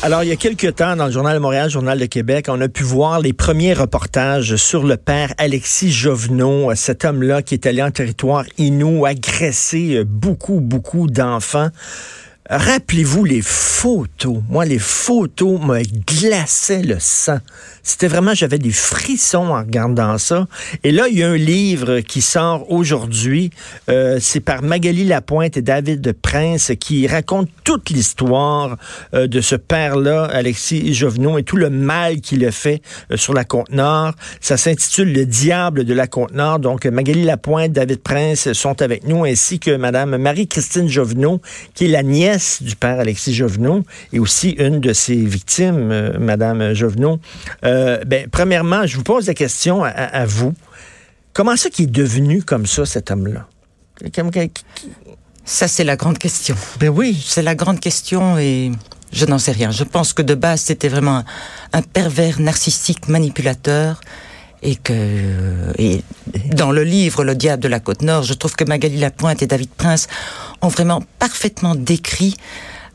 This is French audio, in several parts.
Alors, il y a quelques temps, dans le Journal de Montréal, Journal de Québec, on a pu voir les premiers reportages sur le père Alexis Jovenot, cet homme-là qui est allé en territoire inou, agresser beaucoup, beaucoup d'enfants. Rappelez-vous les photos. Moi, les photos me glaçaient le sang. C'était vraiment, j'avais des frissons en regardant ça. Et là, il y a un livre qui sort aujourd'hui. Euh, c'est par Magali Lapointe et David Prince qui raconte toute l'histoire euh, de ce père-là, Alexis Jovenot, et tout le mal qu'il a fait euh, sur la Côte-Nord. Ça s'intitule Le diable de la Côte-Nord. Donc, Magali Lapointe, David Prince sont avec nous, ainsi que Madame Marie-Christine Jovenot, qui est la nièce du père Alexis Jovenot et aussi une de ses victimes, Madame Jovenot. Euh, ben, premièrement, je vous pose la question à, vous. Comment ça qu'il est devenu comme ça, cet homme-là? Ça, c'est la grande question. Ben oui. C'est la grande question et je n'en sais rien. Je pense que de base, c'était vraiment un, pervers narcissique manipulateur et que et dans le livre Le diable de la côte nord, je trouve que Magali Lapointe et David Prince ont vraiment parfaitement décrit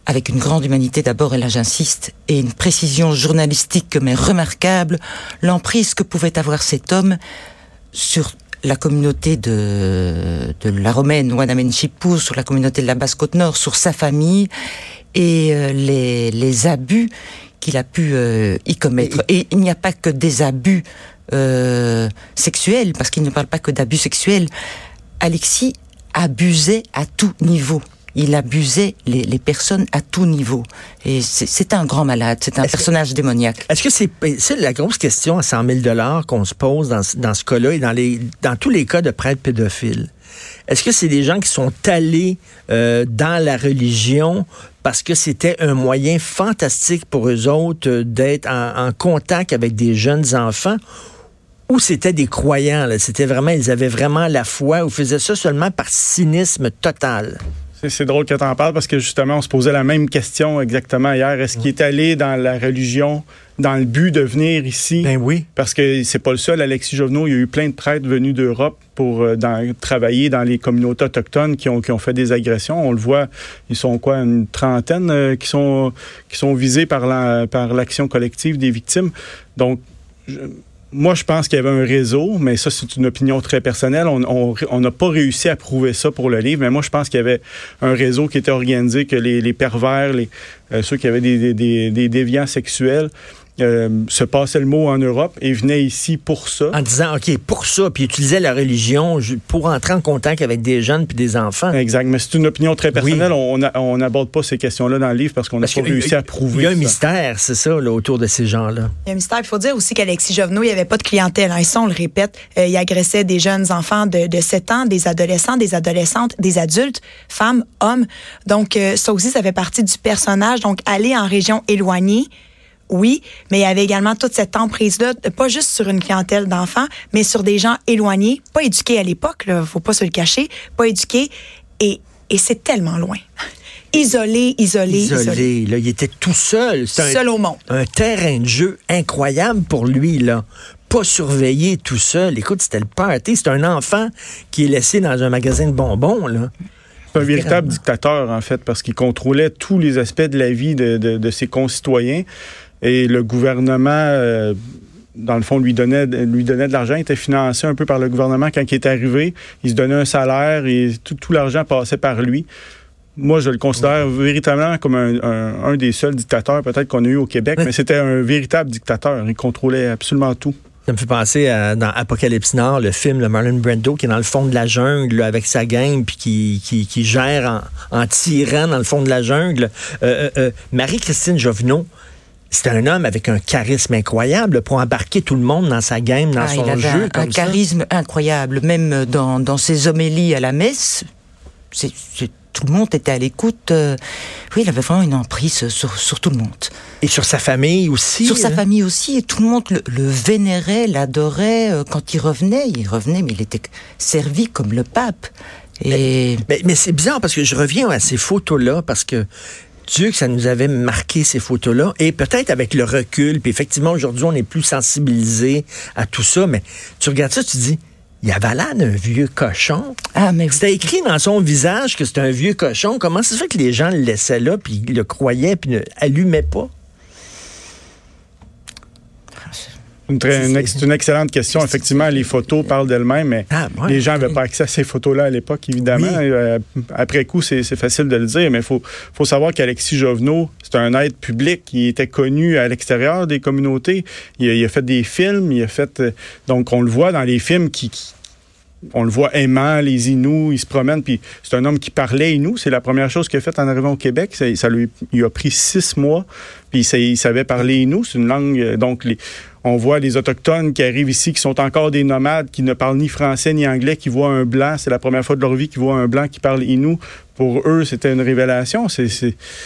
avec une grande humanité d'abord, et là j'insiste, et une précision journalistique mais remarquable, l'emprise que pouvait avoir cet homme sur la communauté de, de la Romaine, Wanamen Chipou, sur la communauté de la Basse-Côte-Nord, sur sa famille, et euh, les, les abus qu'il a pu euh, y commettre. Et il n'y a pas que des abus euh, sexuels, parce qu'il ne parle pas que d'abus sexuels. Alexis abusait à tout niveau il abusait les, les, personnes à tout niveau. Et c'est un grand malade, c'est un personnage démoniaque. Est-ce que c'est la grosse question à 100 000 dollars qu'on se pose dans, dans ce cas-là et dans, les, dans tous les cas de prêtres pédophiles? Est-ce que c'est des gens qui sont allés euh, dans la religion parce que c'était un moyen fantastique pour eux autres euh, d'être en, en, contact avec des jeunes enfants ou c'était des croyants? C'était vraiment, ils avaient vraiment la foi ou faisaient ça seulement par cynisme total? C'est drôle que tu en parles parce que justement, on se posait la même question exactement hier. Est-ce qu'il est allé dans la religion dans le but de venir ici? Ben oui. Parce que c'est pas le seul, Alexis Jovenot. Il y a eu plein de prêtres venus d'Europe pour euh, travailler dans les communautés autochtones qui ont, qui ont fait des agressions. On le voit, ils sont quoi, une trentaine euh, qui, sont, qui sont visés par l'action la, par collective des victimes. Donc, je, moi, je pense qu'il y avait un réseau, mais ça, c'est une opinion très personnelle. On n'a pas réussi à prouver ça pour le livre, mais moi, je pense qu'il y avait un réseau qui était organisé, que les, pervers, les, euh, ceux qui avaient des déviants sexuels, euh, se passait le mot en Europe et venait ici pour ça. En disant, OK, pour ça, puis utilisait la religion pour entrer en contact avec des jeunes puis des enfants. Exact, mais c'est une opinion très personnelle. On n'aborde pas ces questions-là dans le livre parce qu'on n'a pas réussi à prouver Il y a un mystère, c'est ça, là, autour de ces gens-là. Il y a un mystère. Il faut dire aussi qu'Alexis Jovenot, il n'y avait pas de clientèle. Hein. Ça, on le répète, euh, il agressait des jeunes enfants de, de 7 ans, des adolescents, des adolescentes, des adultes, femmes, hommes. Donc, euh, ça aussi, ça fait partie du personnage. Donc, aller en région éloignée, oui, mais il y avait également toute cette emprise-là, pas juste sur une clientèle d'enfants, mais sur des gens éloignés, pas éduqués à l'époque, il faut pas se le cacher, pas éduqués, et, et c'est tellement loin. Isolé, isolé, isolé. Là, il était tout seul. Seul au monde. Un terrain de jeu incroyable pour lui, là pas surveillé tout seul. Écoute, c'était le party. C'est un enfant qui est laissé dans un magasin de bonbons, là. C'est un véritable dictateur, en fait, parce qu'il contrôlait tous les aspects de la vie de, de, de ses concitoyens. Et le gouvernement, euh, dans le fond, lui donnait, lui donnait de l'argent. Il était financé un peu par le gouvernement quand il est arrivé. Il se donnait un salaire et tout, tout l'argent passait par lui. Moi, je le considère véritablement comme un, un, des seuls dictateurs peut-être qu'on a eu au Québec, mais c'était un véritable dictateur. Il contrôlait absolument tout. Ça me fait penser à dans Apocalypse Nord, le film de Marlon Brando qui est dans le fond de la jungle avec sa gang puis qui, qui, qui gère en, en, tirant dans le fond de la jungle. Euh, euh Marie-Christine Jovenot, c'est un homme avec un charisme incroyable pour embarquer tout le monde dans sa game, dans ah, son il avait jeu. Un, un charisme incroyable, même dans, dans ses homélies à la messe. C'est, tout le monde était à l'écoute. Euh, oui, il avait vraiment une emprise sur, sur, tout le monde. Et sur sa famille aussi. Sur sa hein? famille aussi. Et tout le monde le, le vénérait, l'adorait. Euh, quand il revenait, il revenait, mais il était servi comme le pape. Et... Mais, mais, mais c'est bizarre parce que je reviens à ces photos-là parce que Dieu que ça nous avait marqué ces photos-là. Et peut-être avec le recul, puis effectivement, aujourd'hui, on est plus sensibilisé à tout ça, mais tu regardes ça, tu dis, il avait l'air d'un vieux cochon. Ah, mais C'était écrit dans son visage que c'était un vieux cochon. Comment ça se fait que les gens le laissaient là, puis le croyaient, puis ne allumaient pas? Une très- une ex- C'est une excellente question. Effectivement, les photos parlent d'elles-mêmes, mais Ah, ouais, les gens n'avaient pas accès à ces photos-là à l'époque, évidemment. Oui. Euh, après coup, c'est facile de le dire, mais il faut, faut savoir qu'Alexis Jovenot, c'est un être public qui était connu à l'extérieur des communautés. Il a, il a fait des films, il a fait... euh, donc, on le voit dans les films qui... qui- on le voit aimant les Inuits, il se promène, puis c'est un homme qui parlait Inuit. C'est la première chose qu'il a fait en arrivant au Québec. Ça, ça lui il a pris six mois, puis il, sa- il savait parler Inuit. C'est une langue, euh, donc les, on voit les Autochtones qui arrivent ici, qui sont encore des nomades, qui ne parlent ni français ni anglais, qui voient un blanc. C'est la première fois de leur vie qu'ils voient un blanc qui parle Inuit. Pour eux, c'était une révélation.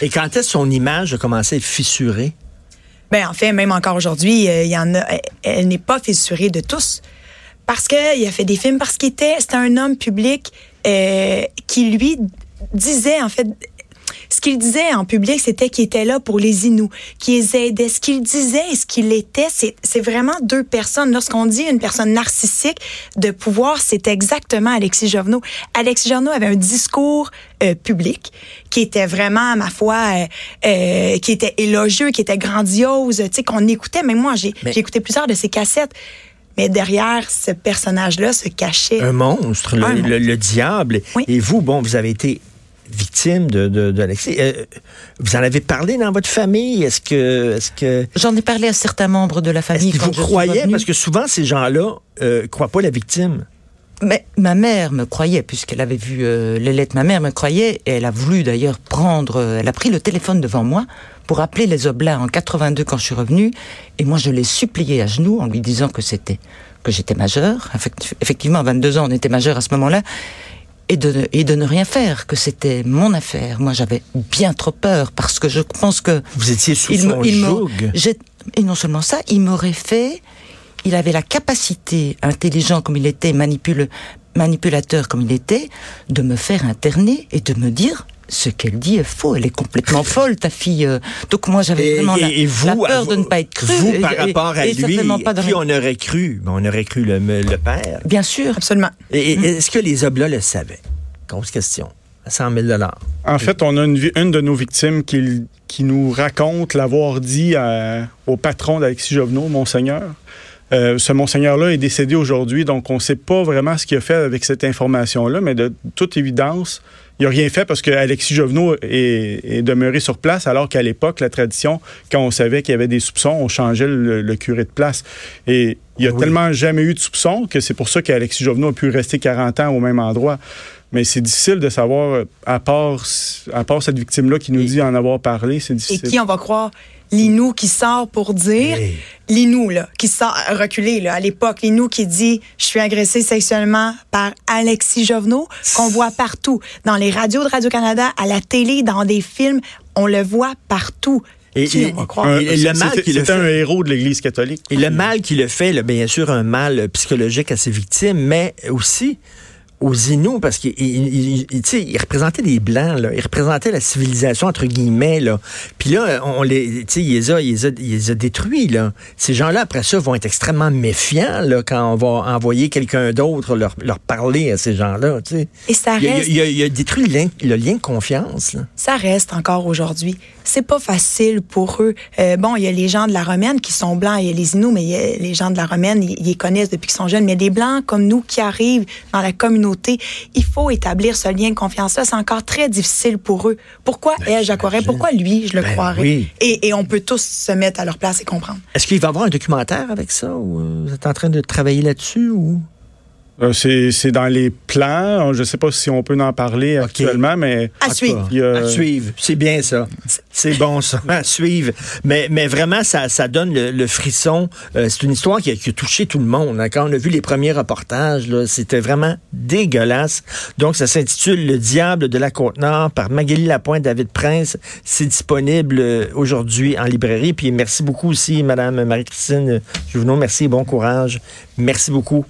Et quand est-ce que son image a commencé à être fissurée? Ben, en fait, même encore aujourd'hui, euh, il y en a, elle, elle n'est pas fissurée de tous. Parce qu'il a fait des films, parce qu'il était, c'était un homme public euh, qui, lui, disait, en fait, ce qu'il disait en public, c'était qu'il était là pour les Inuits, qu'il les aidait. Ce qu'il disait et ce qu'il était, c'est, vraiment deux personnes. Lorsqu'on dit une personne narcissique de pouvoir, c'est exactement Alexis Jovenot. Alexis Jovenot avait un discours euh, public qui était vraiment, à ma foi, euh, euh, qui était élogieux, qui était grandiose, tu sais, qu'on écoutait. Même moi, j'ai, Mais- j'ai écouté plusieurs de ses cassettes. Mais derrière ce personnage-là se cachait Un monstre, le, Un monstre. le- le diable. Oui. Et vous, bon, vous avez été victime de, de, d'Alexis. Euh, vous en avez parlé dans votre famille? Est-ce que, est-ce que, J'en ai parlé à certains membres de la est-ce famille que vous croyez? Parce que souvent, ces gens-là euh, croient pas la victime. Mais ma mère me croyait, puisqu'elle avait vu euh, les lettres. Ma mère me croyait, et elle a voulu d'ailleurs prendre. euh, elle a pris le téléphone devant moi pour appeler les Oblats en 82 quand je suis revenue. Et moi, je l'ai supplié à genoux en lui disant que c'était que j'étais majeure. Effect- Effectivement, à 22 ans, on était majeur à ce moment-là. Et de, et de ne rien faire, que c'était mon affaire. Moi, j'avais bien trop peur parce que je pense que Vous étiez sous il son il joug. et non seulement ça, il m'aurait fait. Il avait la capacité, intelligent comme il était, manipule, manipulateur comme il était, de me faire interner et de me dire ce qu'elle dit est faux. Elle est complètement folle, ta fille. euh. Donc moi, j'avais Et, vraiment la, et- vous, la peur vous- de ne pas être cru. Vous, par et- rapport à et lui, pas qui rien. on aurait cru? Ben, on aurait cru le, le père. Bien sûr. absolument. Et, Mm. est-ce que les Oblats le savaient? Grosse question. À 100 000 En fait, on a une, une de nos victimes qui, qui nous raconte l'avoir dit à- au patron d'Alexis Jovenot, Monseigneur. Euh, ce Monseigneur-là est décédé aujourd'hui, donc on ne sait pas vraiment ce qu'il a fait avec cette information-là, mais de toute évidence, il n'a rien fait parce que Alexis Jovenot est, est demeuré sur place, alors qu'à l'époque, la tradition, quand on savait qu'il y avait des soupçons, on changeait le, le curé de place. Et il n'y a Oui. tellement jamais eu de soupçons que c'est pour ça qu'Alexis Jovenot a pu rester 40 ans au même endroit. Mais c'est difficile de savoir, à part, à part cette victime-là qui nous Et- dit en avoir parlé, c'est Et difficile. qui on va croire? Linou qui sort pour dire, Hey. Linou, là, qui sort, reculé, là, à l'époque, Linou qui dit, je suis agressé sexuellement par Alexis Jovenot, qu'on voit partout, dans les radios de Radio-Canada, à la télé, dans des films, on le voit partout. Et- et- on va croire? Un- Et le mal qu'il un héros de l'Église catholique. Et le mal qu'il a fait, là, bien sûr, un mal psychologique à ses victimes, mais aussi aux Inuits, parce qu'il il, il- il- tu sais, il représentait des Blancs, là. il représentait la civilisation, entre guillemets. Là. Puis là, on les, tu sais, il, les a, il, les a, il les a détruits. Là. Ces gens-là, après ça, vont être extrêmement méfiants là, quand on va envoyer quelqu'un d'autre leur, leur parler à ces gens-là. Et ça reste, il a- détruit le lien, le lien de confiance. là. ça reste encore aujourd'hui. C'est pas facile pour eux. Euh, bon, il y a les gens de la Romaine qui sont blancs, il y a les Inuits, mais il y a les gens de la Romaine, ils, ils les connaissent depuis qu'ils sont jeunes. Mais des blancs comme nous qui arrivent dans la communauté, il faut établir ce lien de confiance-là. C'est encore très difficile pour eux. Pourquoi elle, je la croirais? Pourquoi lui, je le Ben croirais? oui. Et, et on peut tous se mettre à leur place et comprendre. Est-ce qu'il va y avoir un documentaire avec ça? Ou euh, vous êtes en train de travailler là-dessus? ou? Euh, c'est c'est dans les plans. Je ne sais pas si on peut en parler actuellement, mais À suivre. il y a- À suivre. C'est bien ça. C'est bon ça. À suivre. Mais, mais vraiment, ça, ça donne le, le frisson. Euh, c'est une histoire qui a, qui a touché tout le monde. hein. Quand on a vu les premiers reportages, là, c'était vraiment dégueulasse. Donc, ça s'intitule Le diable de la Côte-Nord par Magali Lapointe, David Prince. C'est disponible euh, aujourd'hui en librairie. Puis merci beaucoup aussi, Madame Marie-Christine Juvenot. Merci et bon courage. Merci beaucoup.